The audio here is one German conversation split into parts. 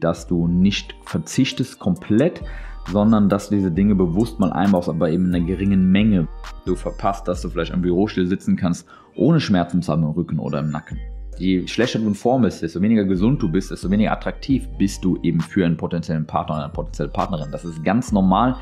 dass du nicht verzichtest komplett, sondern dass du diese Dinge bewusst mal einbaust, aber eben in einer geringen Menge. Du verpasst, dass du vielleicht am Bürostuhl sitzen kannst, ohne Schmerzen zu haben im Rücken oder im Nacken. Je schlechter du in Form bist, desto weniger gesund du bist, desto weniger attraktiv bist du eben für einen potenziellen Partner oder eine potenzielle Partnerin. Das ist ganz normal,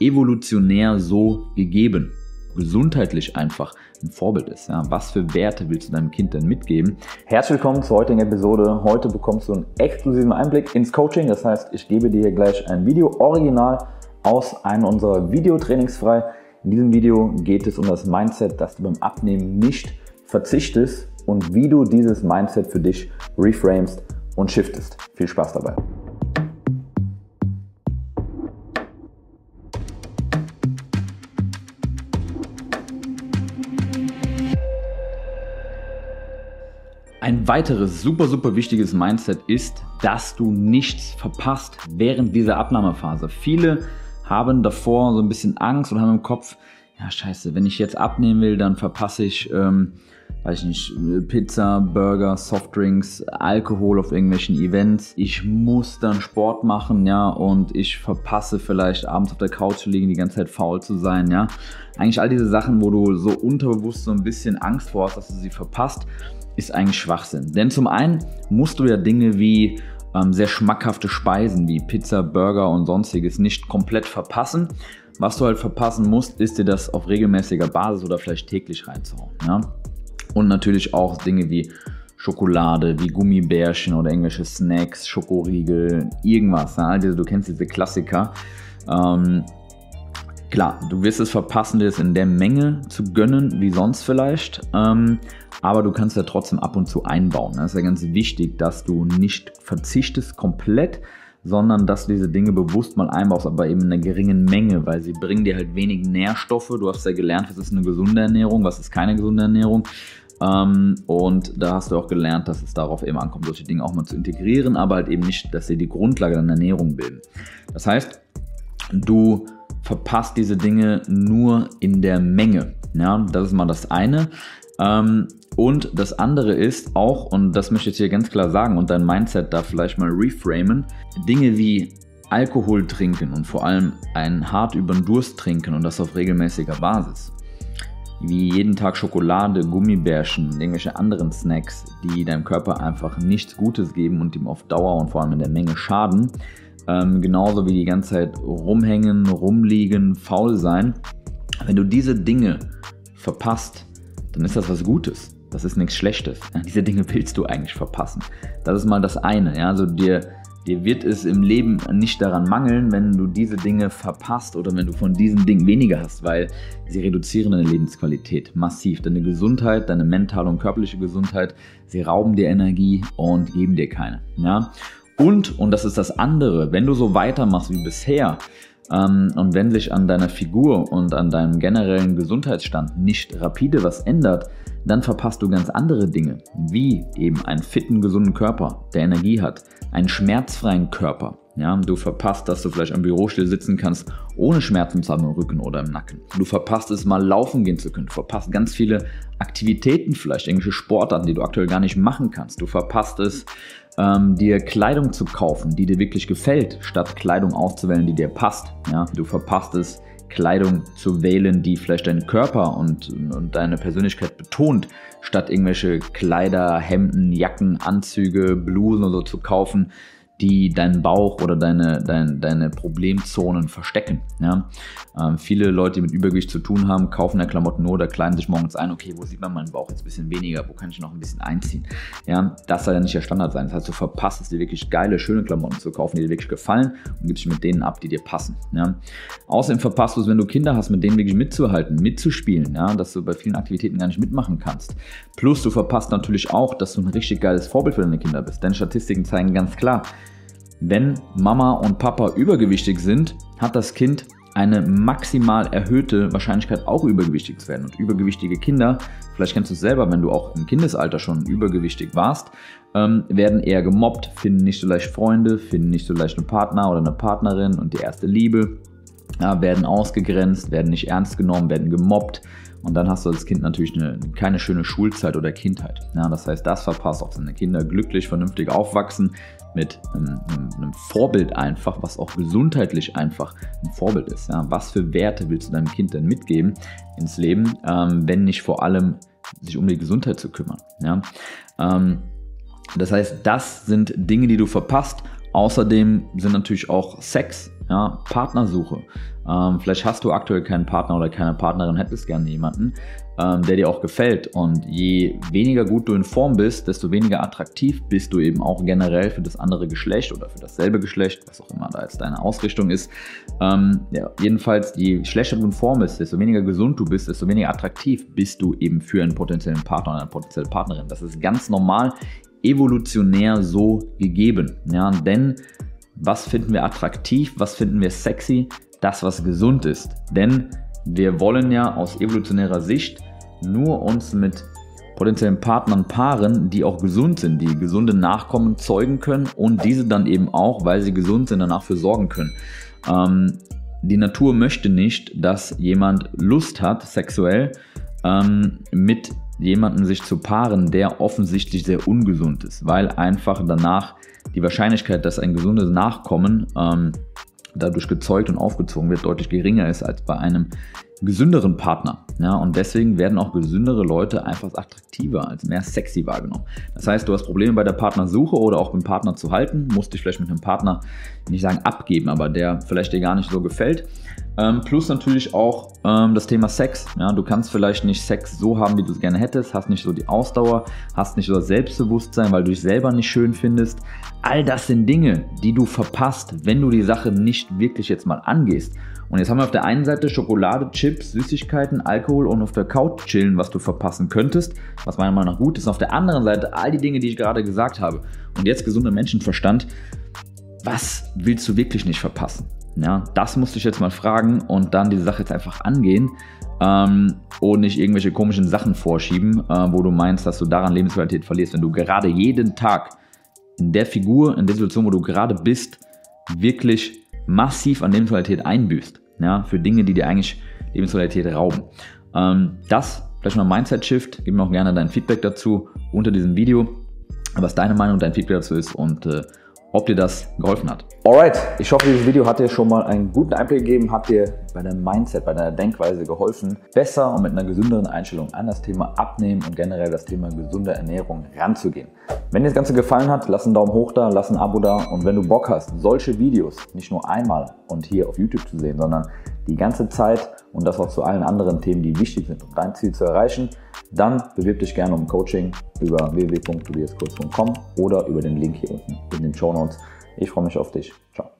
evolutionär so gegeben. Gesundheitlich einfach ein Vorbild ist. Ja, was für Werte willst du deinem Kind denn mitgeben? Herzlich willkommen zur heutigen Episode. Heute bekommst du einen exklusiven Einblick ins Coaching. Das heißt, ich gebe dir gleich ein Video original aus einem unserer Videotrainings frei. In diesem Video geht es um das Mindset, dass du beim Abnehmen nicht verzichtest und wie du dieses Mindset für dich reframest und shiftest. Viel Spaß dabei. Ein weiteres super, super wichtiges Mindset ist, dass du nichts verpasst während dieser Abnahmephase. Viele haben davor so ein bisschen Angst und haben im Kopf, ja scheiße, wenn ich jetzt abnehmen will, dann verpasse ich, ähm, weiß ich nicht, Pizza, Burger, Softdrinks, Alkohol auf irgendwelchen Events. Ich muss dann Sport machen, ja, und ich verpasse vielleicht abends auf der Couch zu liegen, die ganze Zeit faul zu sein, ja. Eigentlich all diese Sachen, wo du so unterbewusst so ein bisschen Angst vor hast, dass du sie verpasst ist eigentlich Schwachsinn. Denn zum einen musst du ja Dinge wie ähm, sehr schmackhafte Speisen wie Pizza, Burger und sonstiges nicht komplett verpassen. Was du halt verpassen musst, ist dir das auf regelmäßiger Basis oder vielleicht täglich reinzuhauen. Ja? Und natürlich auch Dinge wie Schokolade, wie Gummibärchen oder irgendwelche Snacks, Schokoriegel, irgendwas. Ja? Also, du kennst diese Klassiker. Ähm, klar, du wirst es verpassen, dir das in der Menge zu gönnen, wie sonst vielleicht. Ähm, aber du kannst ja trotzdem ab und zu einbauen. Das ist ja ganz wichtig, dass du nicht verzichtest komplett, sondern dass du diese Dinge bewusst mal einbaust, aber eben in einer geringen Menge, weil sie bringen dir halt wenig Nährstoffe. Du hast ja gelernt, was ist eine gesunde Ernährung, was ist keine gesunde Ernährung. Ähm, und da hast du auch gelernt, dass es darauf eben ankommt, solche Dinge auch mal zu integrieren, aber halt eben nicht, dass sie die Grundlage deiner Ernährung bilden. Das heißt, du verpasst diese Dinge nur in der Menge. Ja, das ist mal das eine. Ähm, und das andere ist auch, und das möchte ich dir ganz klar sagen und dein Mindset da vielleicht mal reframen, Dinge wie Alkohol trinken und vor allem einen hart über den Durst trinken und das auf regelmäßiger Basis. Wie jeden Tag Schokolade, Gummibärchen irgendwelche anderen Snacks, die deinem Körper einfach nichts Gutes geben und ihm auf Dauer und vor allem in der Menge schaden. Ähm, genauso wie die ganze Zeit rumhängen, rumliegen, faul sein. Wenn du diese Dinge verpasst, dann ist das was Gutes. Das ist nichts Schlechtes. Diese Dinge willst du eigentlich verpassen. Das ist mal das eine. Ja? Also dir, dir wird es im Leben nicht daran mangeln, wenn du diese Dinge verpasst oder wenn du von diesen Dingen weniger hast, weil sie reduzieren deine Lebensqualität massiv. Deine Gesundheit, deine mentale und körperliche Gesundheit, sie rauben dir Energie und geben dir keine. Ja? Und, und das ist das andere, wenn du so weitermachst wie bisher, und wenn sich an deiner Figur und an deinem generellen Gesundheitsstand nicht rapide was ändert, dann verpasst du ganz andere Dinge, wie eben einen fitten, gesunden Körper, der Energie hat, einen schmerzfreien Körper. Ja, du verpasst, dass du vielleicht am Bürostuhl sitzen kannst, ohne Schmerzen zu haben im Rücken oder im Nacken. Du verpasst es mal laufen gehen zu können. Du verpasst ganz viele Aktivitäten, vielleicht irgendwelche Sportarten, die du aktuell gar nicht machen kannst. Du verpasst es, ähm, dir Kleidung zu kaufen, die dir wirklich gefällt, statt Kleidung auszuwählen, die dir passt. Ja, du verpasst es, Kleidung zu wählen, die vielleicht deinen Körper und, und deine Persönlichkeit betont, statt irgendwelche Kleider, Hemden, Jacken, Anzüge, Blusen oder so zu kaufen, die deinen Bauch oder deine, deine, deine Problemzonen verstecken. Ja? Ähm, viele Leute, die mit Übergewicht zu tun haben, kaufen ja Klamotten nur oder kleiden sich morgens ein, okay, wo sieht man meinen Bauch jetzt ein bisschen weniger, wo kann ich noch ein bisschen einziehen. Ja? Das soll ja nicht der Standard sein. Das heißt, du verpasst es dir wirklich geile, schöne Klamotten zu kaufen, die dir wirklich gefallen und gibst dich mit denen ab, die dir passen. Ja? Außerdem verpasst du es, wenn du Kinder hast, mit denen wirklich mitzuhalten, mitzuspielen, ja? dass du bei vielen Aktivitäten gar nicht mitmachen kannst. Plus du verpasst natürlich auch, dass du ein richtig geiles Vorbild für deine Kinder bist. Denn Statistiken zeigen ganz klar, wenn Mama und Papa übergewichtig sind, hat das Kind eine maximal erhöhte Wahrscheinlichkeit auch übergewichtig zu werden. Und übergewichtige Kinder, vielleicht kennst du es selber, wenn du auch im Kindesalter schon übergewichtig warst, ähm, werden eher gemobbt, finden nicht so leicht Freunde, finden nicht so leicht einen Partner oder eine Partnerin und die erste Liebe, ja, werden ausgegrenzt, werden nicht ernst genommen, werden gemobbt Und dann hast du als Kind natürlich eine, keine schöne Schulzeit oder Kindheit. Ja, das heißt, das verpasst auch seine Kinder glücklich, vernünftig aufwachsen mit einem, einem, Vorbild einfach, was auch gesundheitlich einfach ein Vorbild ist. Ja, was für Werte willst du deinem Kind denn mitgeben ins Leben, ähm, wenn nicht vor allem sich um die Gesundheit zu kümmern? Ja, ähm, das heißt, das sind Dinge, die du verpasst. Außerdem sind natürlich auch Sex, ja, Partnersuche. Ähm, vielleicht hast du aktuell keinen Partner oder keine Partnerin, hättest gerne jemanden, ähm, der dir auch gefällt. Und je weniger gut du in Form bist, desto weniger attraktiv bist du eben auch generell für das andere Geschlecht oder für dasselbe Geschlecht, was auch immer da jetzt deine Ausrichtung ist. Ähm, ja, jedenfalls, je schlechter du in Form bist, desto weniger gesund du bist, desto weniger attraktiv bist du eben für einen potenziellen Partner oder eine potenzielle Partnerin. Das ist ganz normal evolutionär so gegeben. Ja, denn was finden wir attraktiv, was finden wir sexy? Das, was gesund ist. Denn wir wollen ja aus evolutionärer Sicht nur uns mit potenziellen Partnern paaren, die auch gesund sind, die gesunde Nachkommen zeugen können und diese dann eben auch, weil sie gesund sind, danach für sorgen können. Ähm, die Natur möchte nicht, dass jemand Lust hat, sexuell, ähm, mit jemandem sich zu paaren, der offensichtlich sehr ungesund ist, weil einfach danach die Wahrscheinlichkeit, dass ein gesundes Nachkommen ähm, dadurch gezeugt und aufgezogen wird, deutlich geringer ist als bei einem gesünderen Partner. Ja, und deswegen werden auch gesündere Leute einfach attraktiver, als mehr sexy wahrgenommen. Das heißt, du hast Probleme bei der Partnersuche oder auch beim Partner zu halten, musst dich vielleicht mit einem Partner, nicht sagen abgeben, aber der vielleicht dir gar nicht so gefällt. Ähm, plus natürlich auch ähm, das Thema Sex. Ja, du kannst vielleicht nicht Sex so haben, wie du es gerne hättest, hast nicht so die Ausdauer, hast nicht so das Selbstbewusstsein, weil du dich selber nicht schön findest. All das sind Dinge, die du verpasst, wenn du die Sache nicht wirklich jetzt mal angehst. Und jetzt haben wir auf der einen Seite Schokolade, Chips, Süßigkeiten, Alkohol und auf der Couch chillen, was du verpassen könntest, was meiner Meinung nach gut ist. Auf der anderen Seite all die Dinge, die ich gerade gesagt habe. Und jetzt gesunder Menschenverstand. Was willst du wirklich nicht verpassen? Ja, das musst du dich jetzt mal fragen und dann diese Sache jetzt einfach angehen ähm, und nicht irgendwelche komischen Sachen vorschieben, äh, wo du meinst, dass du daran Lebensqualität verlierst, wenn du gerade jeden Tag in der Figur, in der Situation, wo du gerade bist, wirklich massiv an Lebensqualität einbüßt. Ja, für Dinge, die dir eigentlich Lebensqualität rauben. Ähm, das, vielleicht mal Mindset-Shift, gib mir auch gerne dein Feedback dazu unter diesem Video, was deine Meinung dein Feedback dazu ist und äh, ob dir das geholfen hat. Alright, ich hoffe, dieses Video hat dir schon mal einen guten Einblick gegeben, hat dir bei deinem Mindset, bei deiner Denkweise geholfen, besser und mit einer gesünderen Einstellung an das Thema Abnehmen und generell das Thema gesunde Ernährung ranzugehen. Wenn dir das Ganze gefallen hat, lass einen Daumen hoch da, lass ein Abo da und wenn du Bock hast, solche Videos nicht nur einmal und hier auf YouTube zu sehen, sondern die ganze Zeit und das auch zu allen anderen Themen, die wichtig sind, um dein Ziel zu erreichen, dann bewirb dich gerne um Coaching über www.tobiaskurs.com oder über den Link hier unten in den Show Notes. Ich freue mich auf dich. Ciao.